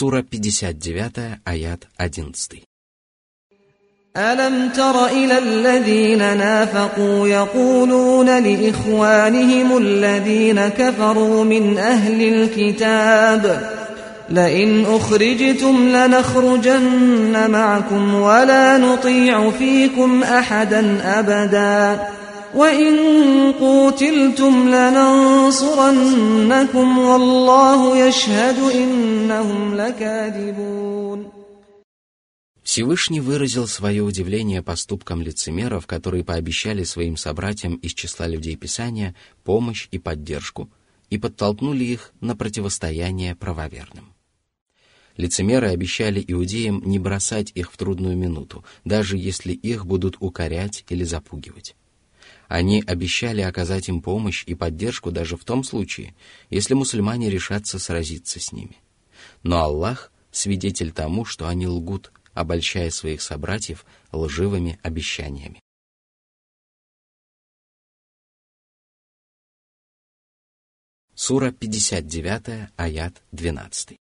Сура 59, аят 11. ألم تر إلى الذين نافقوا يقولون لإخوانهم الذين كفروا من أهل الكتاب لئن أخرجتم لنخرجن معكم ولا نطيع فيكم أحدا أبدا وإن قوتلتم لننصرنكم والله يشهد إنهم لكاذبون Всевышний выразил свое удивление поступкам лицемеров, которые пообещали своим собратьям из числа людей Писания помощь и поддержку и подтолкнули их на противостояние правоверным. Лицемеры обещали иудеям не бросать их в трудную минуту, даже если их будут укорять или запугивать. Они обещали оказать им помощь и поддержку даже в том случае, если мусульмане решатся сразиться с ними. Но Аллах свидетель тому, что они лгут, обольщая своих собратьев лживыми обещаниями. Сура 59, аят 12.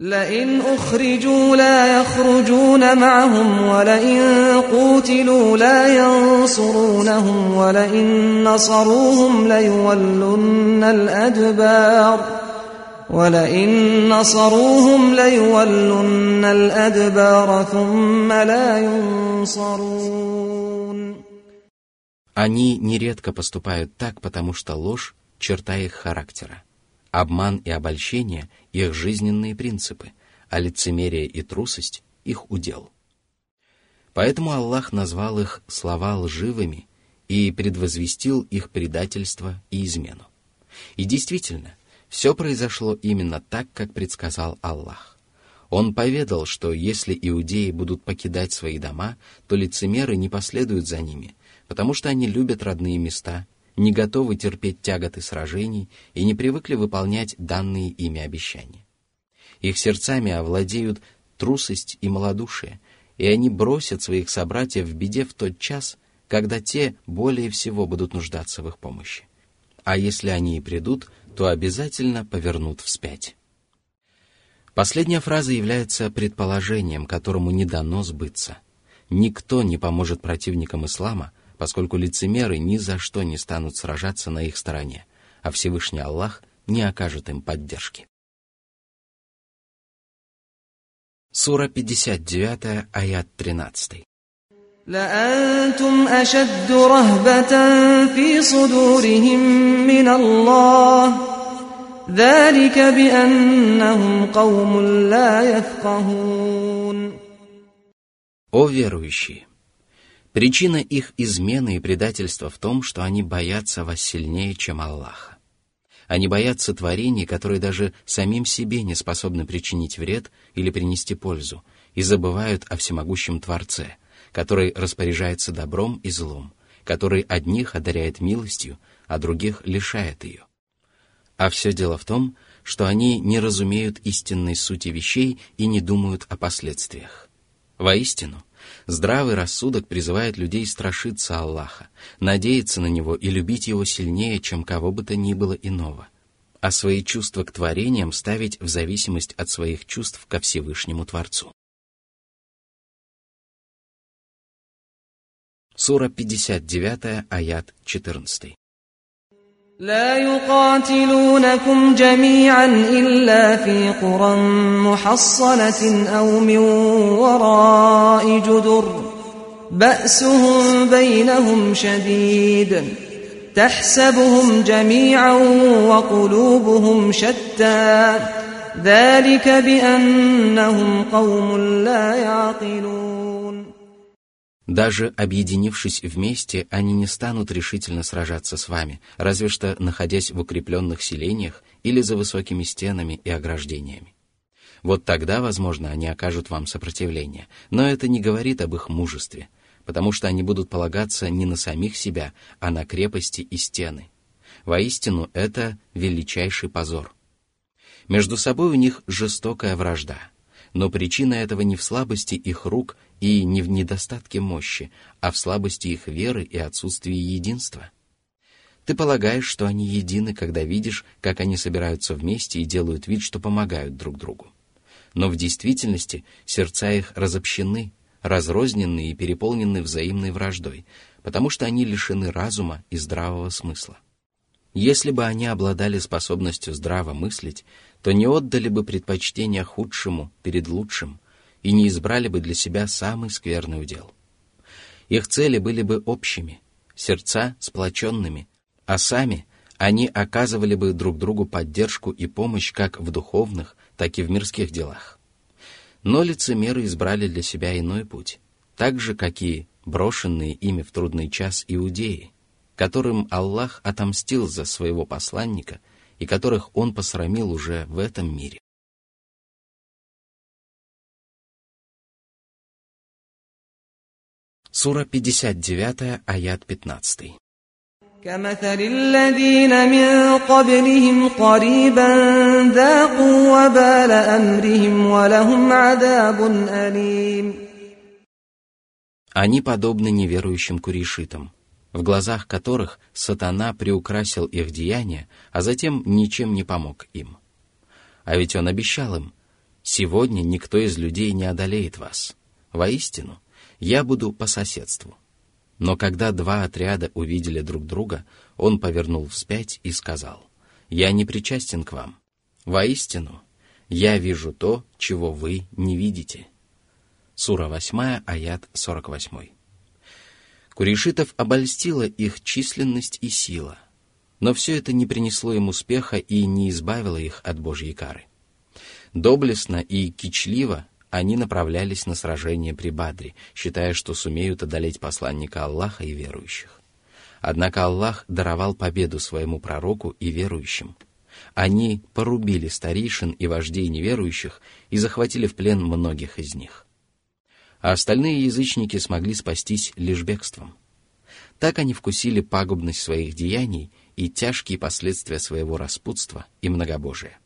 لئن أخرجوا لا يخرجون معهم ولئن قوتلوا لا ينصرونهم ولئن نصروهم ليولن الأدبار ولئن نصروهم ليولن الأدبار ثم لا ينصرون Они нередко поступают так, потому что ложь — черта их характера. Обман и обольщение — их жизненные принципы, а лицемерие и трусость — их удел. Поэтому Аллах назвал их слова лживыми и предвозвестил их предательство и измену. И действительно — все произошло именно так, как предсказал Аллах. Он поведал, что если иудеи будут покидать свои дома, то лицемеры не последуют за ними, потому что они любят родные места, не готовы терпеть тяготы сражений и не привыкли выполнять данные ими обещания. Их сердцами овладеют трусость и малодушие, и они бросят своих собратьев в беде в тот час, когда те более всего будут нуждаться в их помощи. А если они и придут, то обязательно повернут вспять. Последняя фраза является предположением, которому не дано сбыться. Никто не поможет противникам ислама, поскольку лицемеры ни за что не станут сражаться на их стороне, а Всевышний Аллах не окажет им поддержки. Сура 59, аят 13. لأنتم أشد رهبة في صدورهم من الله ذلك بأنهم قوم لا يفقهون О верующие! Причина их измены и предательства в том, что они боятся вас сильнее, чем Аллаха. Они боятся творений, которые даже самим себе не способны причинить вред или принести пользу, и забывают о всемогущем Творце – который распоряжается добром и злом, который одних одаряет милостью, а других лишает ее. А все дело в том, что они не разумеют истинной сути вещей и не думают о последствиях. Воистину, здравый рассудок призывает людей страшиться Аллаха, надеяться на Него и любить Его сильнее, чем кого бы то ни было иного, а свои чувства к творениям ставить в зависимость от своих чувств ко Всевышнему Творцу. Сура 59, аят 14. لا يقاتلونكم جميعا إلا في قرى محصنة أو من وراء جدر. بأسهم بينهم شديد. تحسبهم جميعا وقلوبهم شتى. ذلك بأنهم قوم لا يعقلون. Даже объединившись вместе, они не станут решительно сражаться с вами, разве что находясь в укрепленных селениях или за высокими стенами и ограждениями. Вот тогда, возможно, они окажут вам сопротивление, но это не говорит об их мужестве, потому что они будут полагаться не на самих себя, а на крепости и стены. Воистину, это величайший позор. Между собой у них жестокая вражда — но причина этого не в слабости их рук и не в недостатке мощи, а в слабости их веры и отсутствии единства. Ты полагаешь, что они едины, когда видишь, как они собираются вместе и делают вид, что помогают друг другу. но в действительности сердца их разобщены, разрознены и переполнены взаимной враждой, потому что они лишены разума и здравого смысла. Если бы они обладали способностью здраво мыслить, то не отдали бы предпочтение худшему перед лучшим и не избрали бы для себя самый скверный удел. Их цели были бы общими, сердца сплоченными, а сами они оказывали бы друг другу поддержку и помощь как в духовных, так и в мирских делах. Но лицемеры избрали для себя иной путь, так же, как и брошенные ими в трудный час иудеи, которым Аллах отомстил за своего посланника и которых Он посрамил уже в этом мире. Сура 59, аят 15. كمثل الذين من قبلهم قريبا ذاقوا وبال أمرهم ولهم عذاب أليم Они подобны неверующим курейшитам, в глазах которых сатана приукрасил их деяния, а затем ничем не помог им. А ведь он обещал им, «Сегодня никто из людей не одолеет вас. Воистину, я буду по соседству». Но когда два отряда увидели друг друга, он повернул вспять и сказал, «Я не причастен к вам. Воистину, я вижу то, чего вы не видите». Сура 8, аят 48. Курейшитов обольстила их численность и сила. Но все это не принесло им успеха и не избавило их от Божьей кары. Доблестно и кичливо они направлялись на сражение при Бадре, считая, что сумеют одолеть посланника Аллаха и верующих. Однако Аллах даровал победу своему пророку и верующим. Они порубили старейшин и вождей неверующих и захватили в плен многих из них а остальные язычники смогли спастись лишь бегством. Так они вкусили пагубность своих деяний и тяжкие последствия своего распутства и многобожия.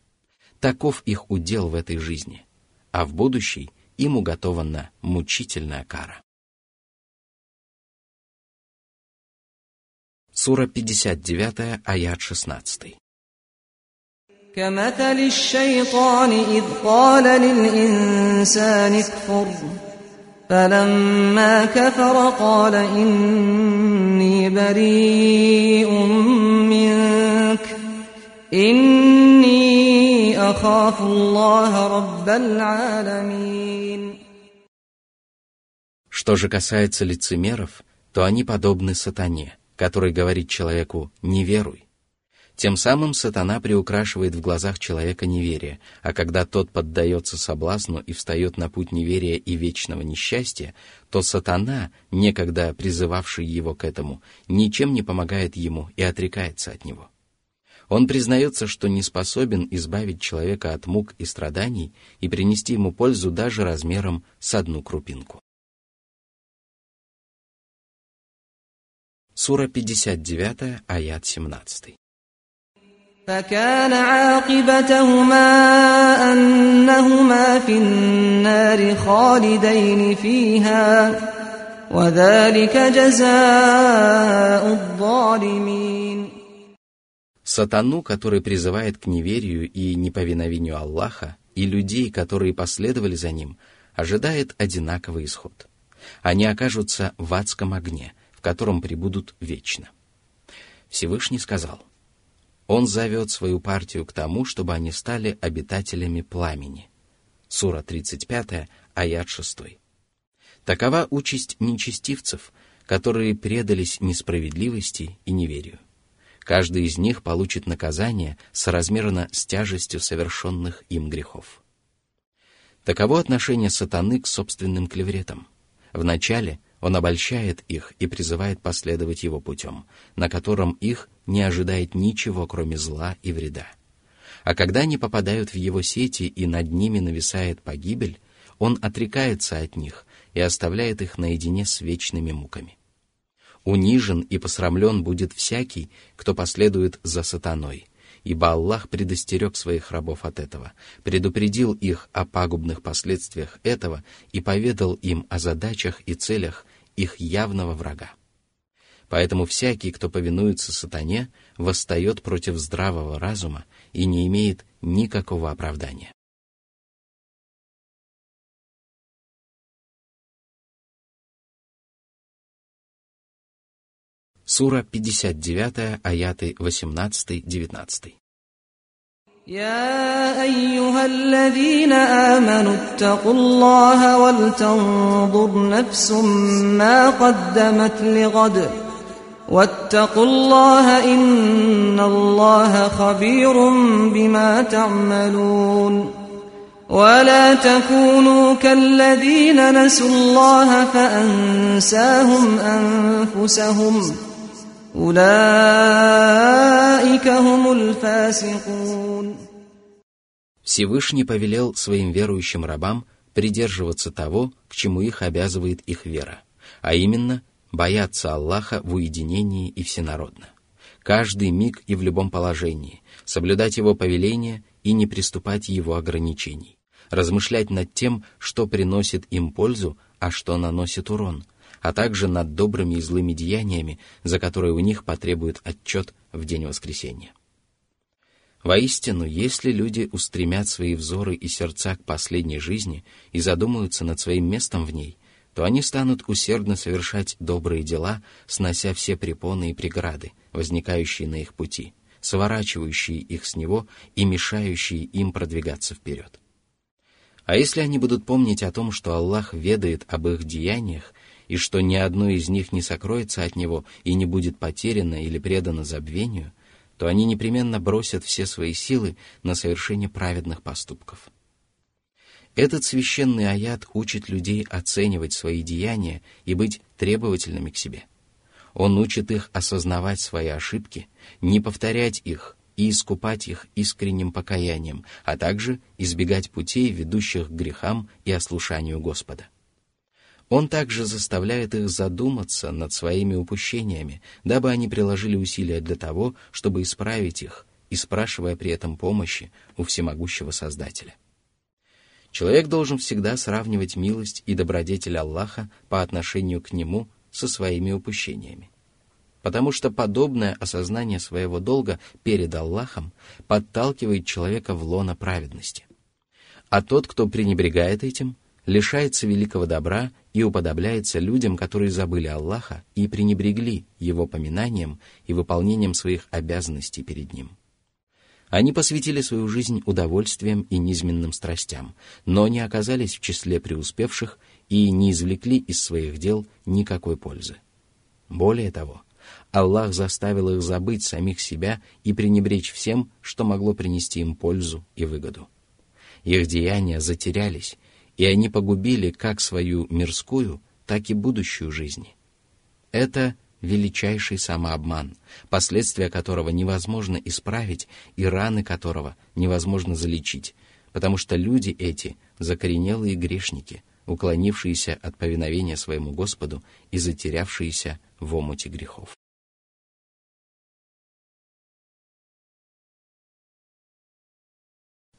Таков их удел в этой жизни, а в будущей им уготована мучительная кара. Сура 59, аят 16. كمثل الشيطان إذ قال للإنسان اكفر فلما كفر قال إني بريء منك إني أخاف الله رب العالمين Что же касается лицемеров, то они подобны сатане, который говорит человеку «не веруй», тем самым сатана приукрашивает в глазах человека неверие, а когда тот поддается соблазну и встает на путь неверия и вечного несчастья, то сатана, некогда призывавший его к этому, ничем не помогает ему и отрекается от него. Он признается, что не способен избавить человека от мук и страданий и принести ему пользу даже размером с одну крупинку. Сура 59, аят 17. فكان عاقبتهما أنهما في النار خالدين فيها وذلك جزاء الظالمين Сатану, который призывает к неверию и неповиновению Аллаха, и людей, которые последовали за ним, ожидает одинаковый исход. Они окажутся в адском огне, в котором пребудут вечно. Всевышний сказал, он зовет свою партию к тому, чтобы они стали обитателями пламени. Сура 35, аят 6. Такова участь нечестивцев, которые предались несправедливости и неверию. Каждый из них получит наказание соразмерно с тяжестью совершенных им грехов. Таково отношение сатаны к собственным клевретам. Вначале он обольщает их и призывает последовать его путем, на котором их не ожидает ничего, кроме зла и вреда. А когда они попадают в его сети и над ними нависает погибель, он отрекается от них и оставляет их наедине с вечными муками. Унижен и посрамлен будет всякий, кто последует за сатаной, ибо Аллах предостерег своих рабов от этого, предупредил их о пагубных последствиях этого и поведал им о задачах и целях их явного врага. Поэтому всякий, кто повинуется сатане, восстает против здравого разума и не имеет никакого оправдания. Сура 59, аяты 18-19. يا أيها الذين آمنوا اتقوا الله ولتنظر نفس ما قدمت لغد واتقوا الله إن الله خبير بما تعملون ولا تكونوا كالذين نسوا الله فأنساهم أنفسهم أولئك هم الفاسقون Всевышний повелел своим верующим рабам придерживаться того, к чему их обязывает их вера, а именно бояться Аллаха в уединении и всенародно. Каждый миг и в любом положении, соблюдать Его повеления и не приступать Его ограничений, размышлять над тем, что приносит им пользу, а что наносит урон, а также над добрыми и злыми деяниями, за которые у них потребует отчет в день воскресения. Воистину, если люди устремят свои взоры и сердца к последней жизни и задумаются над своим местом в ней, то они станут усердно совершать добрые дела, снося все препоны и преграды, возникающие на их пути, сворачивающие их с него и мешающие им продвигаться вперед. А если они будут помнить о том, что Аллах ведает об их деяниях, и что ни одно из них не сокроется от Него и не будет потеряно или предано забвению, то они непременно бросят все свои силы на совершение праведных поступков. Этот священный аят учит людей оценивать свои деяния и быть требовательными к себе. Он учит их осознавать свои ошибки, не повторять их и искупать их искренним покаянием, а также избегать путей, ведущих к грехам и ослушанию Господа. Он также заставляет их задуматься над своими упущениями, дабы они приложили усилия для того, чтобы исправить их, и спрашивая при этом помощи у всемогущего Создателя. Человек должен всегда сравнивать милость и добродетель Аллаха по отношению к нему со своими упущениями. Потому что подобное осознание своего долга перед Аллахом подталкивает человека в лоно праведности. А тот, кто пренебрегает этим, лишается великого добра и уподобляется людям, которые забыли Аллаха и пренебрегли Его поминанием и выполнением своих обязанностей перед Ним. Они посвятили свою жизнь удовольствиям и низменным страстям, но не оказались в числе преуспевших и не извлекли из своих дел никакой пользы. Более того, Аллах заставил их забыть самих себя и пренебречь всем, что могло принести им пользу и выгоду. Их деяния затерялись, и они погубили как свою мирскую, так и будущую жизни. Это величайший самообман, последствия которого невозможно исправить и раны которого невозможно залечить, потому что люди эти — закоренелые грешники, уклонившиеся от повиновения своему Господу и затерявшиеся в омуте грехов.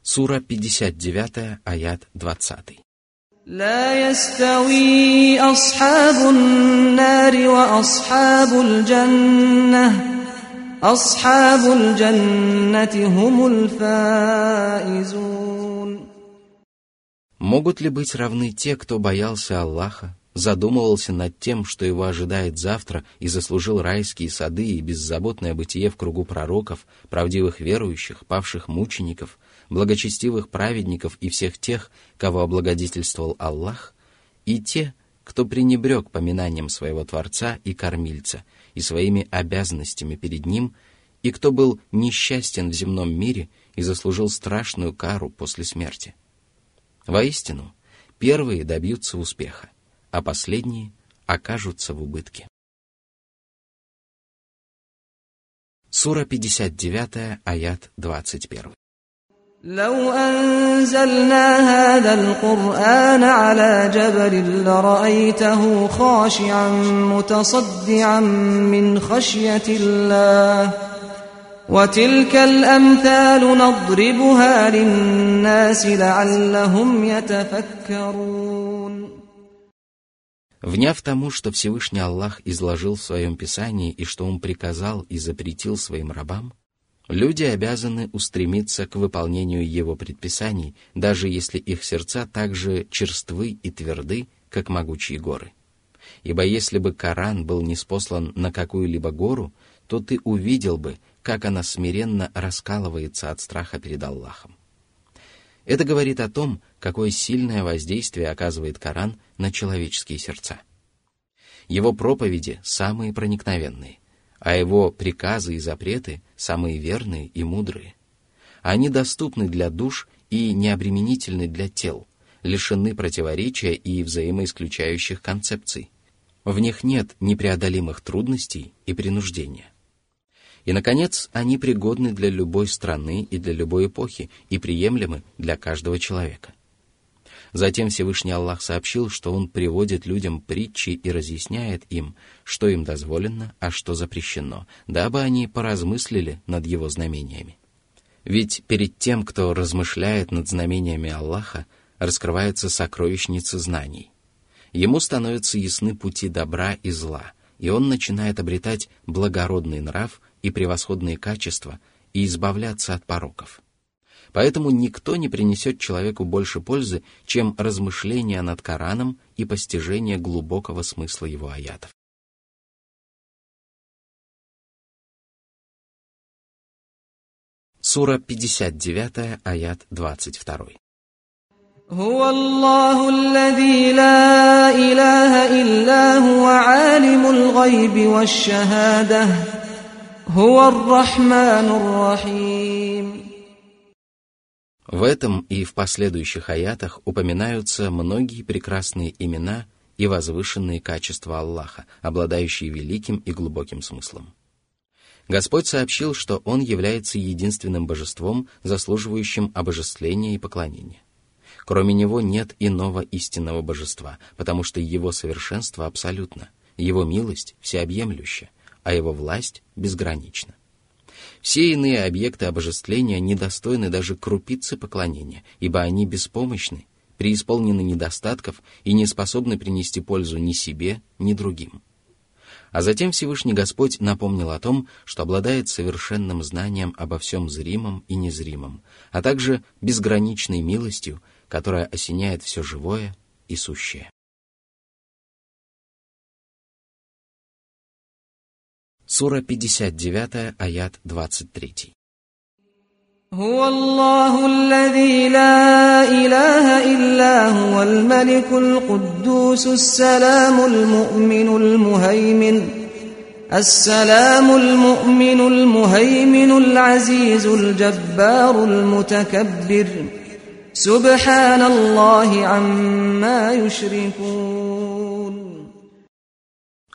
Сура 59, аят 20. لا يستوي أصحاب النار وأصحاب الجنة أصحاب الجنة هم الفائزون Могут ли быть равны те, кто боялся Аллаха, задумывался над тем, что его ожидает завтра, и заслужил райские сады и беззаботное бытие в кругу пророков, правдивых верующих, павших мучеников, благочестивых праведников и всех тех, кого облагодетельствовал Аллах, и те, кто пренебрег поминанием своего Творца и Кормильца и своими обязанностями перед Ним, и кто был несчастен в земном мире и заслужил страшную кару после смерти. Воистину, первые добьются успеха, а последние окажутся в убытке. Сура 59, аят 21. لو أنزلنا هذا القرآن على جبل لرأيته خاشعا متصدعا من خشية الله وتلك الأمثال نضربها للناس لعلهم يتفكرون Вняв тому, что Всевышний Аллах изложил в своем Писании и что Он приказал и запретил своим рабам, Люди обязаны устремиться к выполнению его предписаний, даже если их сердца так же черствы и тверды, как могучие горы. ибо если бы Коран был неспослан на какую-либо гору, то ты увидел бы, как она смиренно раскалывается от страха перед Аллахом. Это говорит о том, какое сильное воздействие оказывает Коран на человеческие сердца. Его проповеди самые проникновенные, а его приказы и запреты самые верные и мудрые. Они доступны для душ и необременительны для тел, лишены противоречия и взаимоисключающих концепций. В них нет непреодолимых трудностей и принуждения. И, наконец, они пригодны для любой страны и для любой эпохи и приемлемы для каждого человека. Затем Всевышний Аллах сообщил, что Он приводит людям притчи и разъясняет им, что им дозволено, а что запрещено, дабы они поразмыслили над Его знамениями. Ведь перед тем, кто размышляет над знамениями Аллаха, раскрывается сокровищница знаний. Ему становятся ясны пути добра и зла, и он начинает обретать благородный нрав и превосходные качества и избавляться от пороков. Поэтому никто не принесет человеку больше пользы, чем размышления над Кораном и постижение глубокого смысла его аятов. Сура 59, аят 22. هو الله الذي لا إله إلا هو عالم الغيب والشهادة هو الرحمن الرحيم в этом и в последующих аятах упоминаются многие прекрасные имена и возвышенные качества Аллаха, обладающие великим и глубоким смыслом. Господь сообщил, что Он является единственным божеством, заслуживающим обожествления и поклонения. Кроме Него нет иного истинного божества, потому что Его совершенство абсолютно, Его милость всеобъемлюща, а Его власть безгранична. Все иные объекты обожествления недостойны даже крупицы поклонения, ибо они беспомощны, преисполнены недостатков и не способны принести пользу ни себе, ни другим. А затем Всевышний Господь напомнил о том, что обладает совершенным знанием обо всем зримом и незримом, а также безграничной милостью, которая осеняет все живое и сущее. Сура 59, аят 23. هو الله الذي لا إله إلا هو الملك القدوس السلام المؤمن المهيمن السلام المؤمن المهيمن العزيز الجبار المتكبر سبحان الله عما يشركون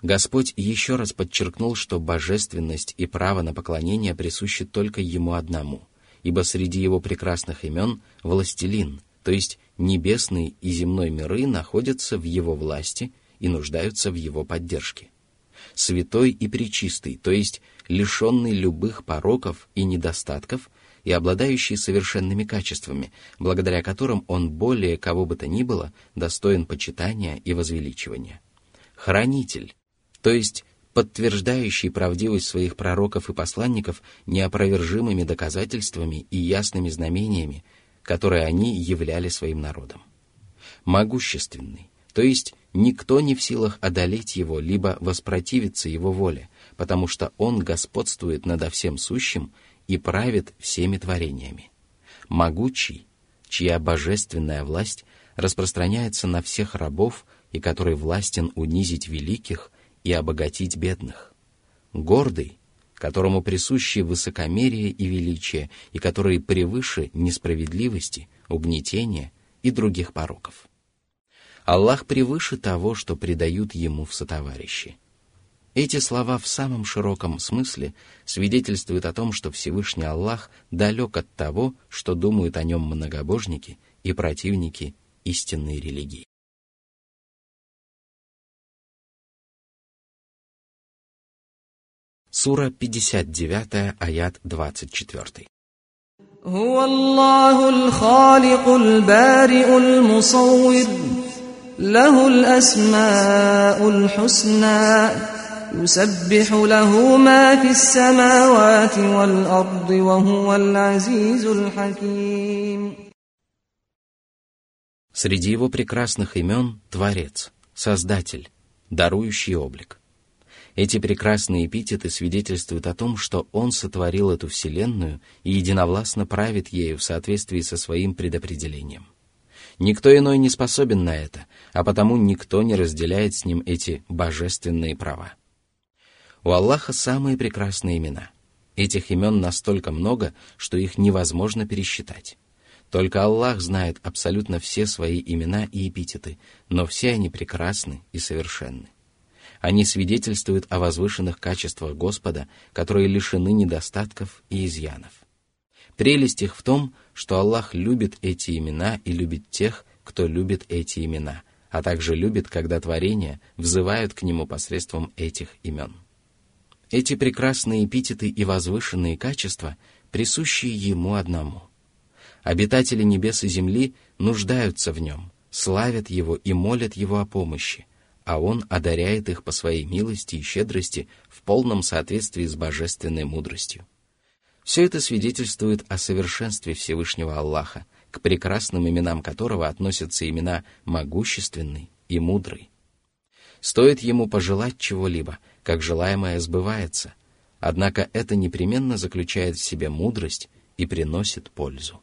Господь еще раз подчеркнул, что божественность и право на поклонение присущи только Ему одному, ибо среди Его прекрасных имен – властелин, то есть небесный и земной миры находятся в Его власти и нуждаются в Его поддержке. Святой и пречистый, то есть лишенный любых пороков и недостатков и обладающий совершенными качествами, благодаря которым он более кого бы то ни было достоин почитания и возвеличивания. Хранитель, то есть подтверждающий правдивость своих пророков и посланников неопровержимыми доказательствами и ясными знамениями, которые они являли своим народом. Могущественный, то есть никто не в силах одолеть его, либо воспротивиться его воле, потому что он господствует над всем сущим и правит всеми творениями. Могучий, чья божественная власть распространяется на всех рабов и который властен унизить великих и обогатить бедных. Гордый, которому присущи высокомерие и величие, и который превыше несправедливости, угнетения и других пороков. Аллах превыше того, что предают ему в сотоварищи. Эти слова в самом широком смысле свидетельствуют о том, что Всевышний Аллах далек от того, что думают о нем многобожники и противники истинной религии. Сура 59, аят 24. هو الله الخالق البارئ المصور له الأسماء الحسنى يسبح له ما في السماوات والأرض وهو العزيز الحكيم Среди его прекрасных имен – Творец, Создатель, дарующий облик. эти прекрасные эпитеты свидетельствуют о том, что Он сотворил эту вселенную и единовластно правит ею в соответствии со своим предопределением. Никто иной не способен на это, а потому никто не разделяет с ним эти божественные права. У Аллаха самые прекрасные имена. Этих имен настолько много, что их невозможно пересчитать. Только Аллах знает абсолютно все свои имена и эпитеты, но все они прекрасны и совершенны. Они свидетельствуют о возвышенных качествах Господа, которые лишены недостатков и изъянов. Прелесть их в том, что Аллах любит эти имена и любит тех, кто любит эти имена, а также любит, когда творения взывают к Нему посредством этих имен. Эти прекрасные эпитеты и возвышенные качества присущи Ему одному. Обитатели небес и земли нуждаются в Нем, славят Его и молят Его о помощи, а Он одаряет их по своей милости и щедрости в полном соответствии с божественной мудростью. Все это свидетельствует о совершенстве Всевышнего Аллаха, к прекрасным именам которого относятся имена «могущественный» и «мудрый». Стоит ему пожелать чего-либо, как желаемое сбывается, однако это непременно заключает в себе мудрость и приносит пользу.